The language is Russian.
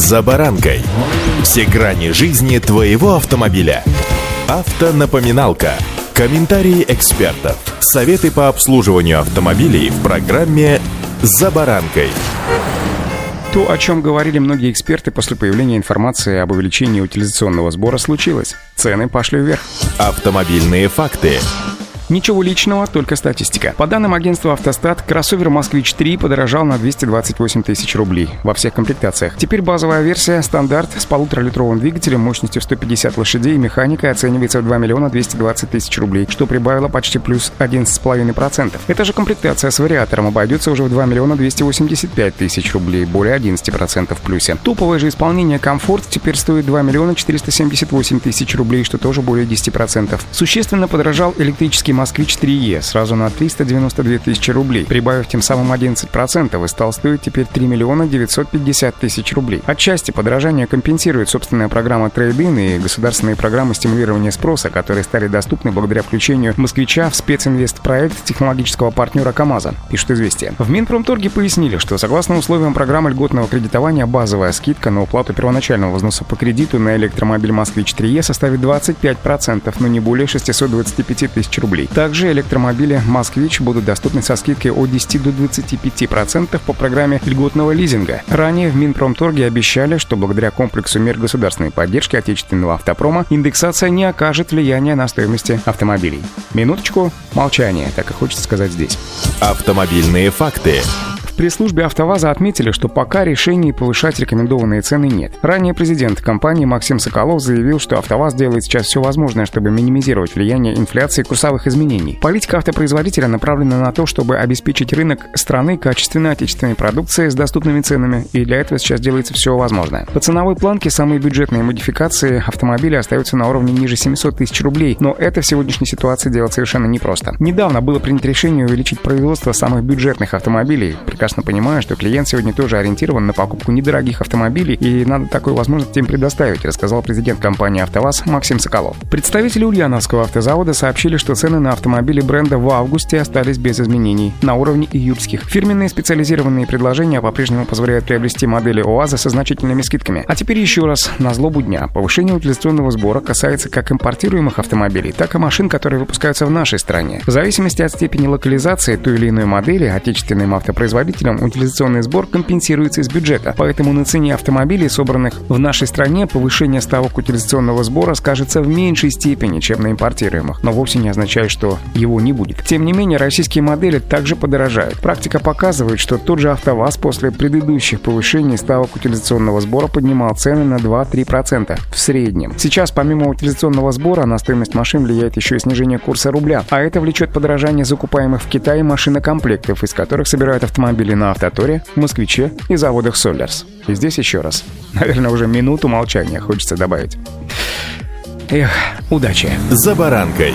«За баранкой». Все грани жизни твоего автомобиля. Автонапоминалка. Комментарии экспертов. Советы по обслуживанию автомобилей в программе «За баранкой». То, о чем говорили многие эксперты после появления информации об увеличении утилизационного сбора, случилось. Цены пошли вверх. Автомобильные факты. Ничего личного, только статистика. По данным агентства «Автостат», кроссовер «Москвич-3» подорожал на 228 тысяч рублей во всех комплектациях. Теперь базовая версия «Стандарт» с полуторалитровым двигателем мощностью 150 лошадей и механикой оценивается в 2 миллиона 220 тысяч рублей, что прибавило почти плюс 11,5%. Эта же комплектация с вариатором обойдется уже в 2 миллиона 285 тысяч рублей, более 11% в плюсе. Топовое же исполнение «Комфорт» теперь стоит 2 миллиона 478 тысяч рублей, что тоже более 10%. Существенно подорожал электрический «Москвич 3Е» сразу на 392 тысячи рублей, прибавив тем самым 11% и стал стоить теперь 3 миллиона 950 тысяч рублей. Отчасти подорожание компенсирует собственная программа трейдин и государственные программы стимулирования спроса, которые стали доступны благодаря включению «Москвича» в специнвестпроект технологического партнера КАМАЗа, пишет «Известия». В Минпромторге пояснили, что согласно условиям программы льготного кредитования базовая скидка на уплату первоначального взноса по кредиту на электромобиль «Москвич 3Е» составит 25%, но не более 625 тысяч рублей. Также электромобили «Москвич» будут доступны со скидкой от 10 до 25% по программе льготного лизинга. Ранее в Минпромторге обещали, что благодаря комплексу мер государственной поддержки отечественного автопрома индексация не окажет влияния на стоимости автомобилей. Минуточку молчания, так и хочется сказать здесь. Автомобильные факты пресс-службе «АвтоВАЗа» отметили, что пока решений повышать рекомендованные цены нет. Ранее президент компании Максим Соколов заявил, что «АвтоВАЗ» делает сейчас все возможное, чтобы минимизировать влияние инфляции и курсовых изменений. Политика автопроизводителя направлена на то, чтобы обеспечить рынок страны качественной отечественной продукции с доступными ценами, и для этого сейчас делается все возможное. По ценовой планке самые бюджетные модификации автомобиля остаются на уровне ниже 700 тысяч рублей, но это в сегодняшней ситуации делать совершенно непросто. Недавно было принято решение увеличить производство самых бюджетных автомобилей, прекрасно понимаю, что клиент сегодня тоже ориентирован на покупку недорогих автомобилей, и надо такую возможность им предоставить, рассказал президент компании «АвтоВАЗ» Максим Соколов. Представители Ульяновского автозавода сообщили, что цены на автомобили бренда в августе остались без изменений, на уровне июльских. Фирменные специализированные предложения по-прежнему позволяют приобрести модели УАЗа со значительными скидками. А теперь еще раз, на злобу дня. Повышение утилизационного сбора касается как импортируемых автомобилей, так и машин, которые выпускаются в нашей стране. В зависимости от степени локализации той или иной модели отечественным автопроизводителям потребителям утилизационный сбор компенсируется из бюджета, поэтому на цене автомобилей, собранных в нашей стране, повышение ставок утилизационного сбора скажется в меньшей степени, чем на импортируемых, но вовсе не означает, что его не будет. Тем не менее, российские модели также подорожают. Практика показывает, что тот же АвтоВАЗ после предыдущих повышений ставок утилизационного сбора поднимал цены на 2-3% в среднем. Сейчас, помимо утилизационного сбора, на стоимость машин влияет еще и снижение курса рубля, а это влечет подорожание закупаемых в Китае машинокомплектов, из которых собирают автомобили или на Автоторе, Москвиче и заводах Солярс. И здесь еще раз. Наверное, уже минуту молчания хочется добавить. Эх, удачи. За баранкой.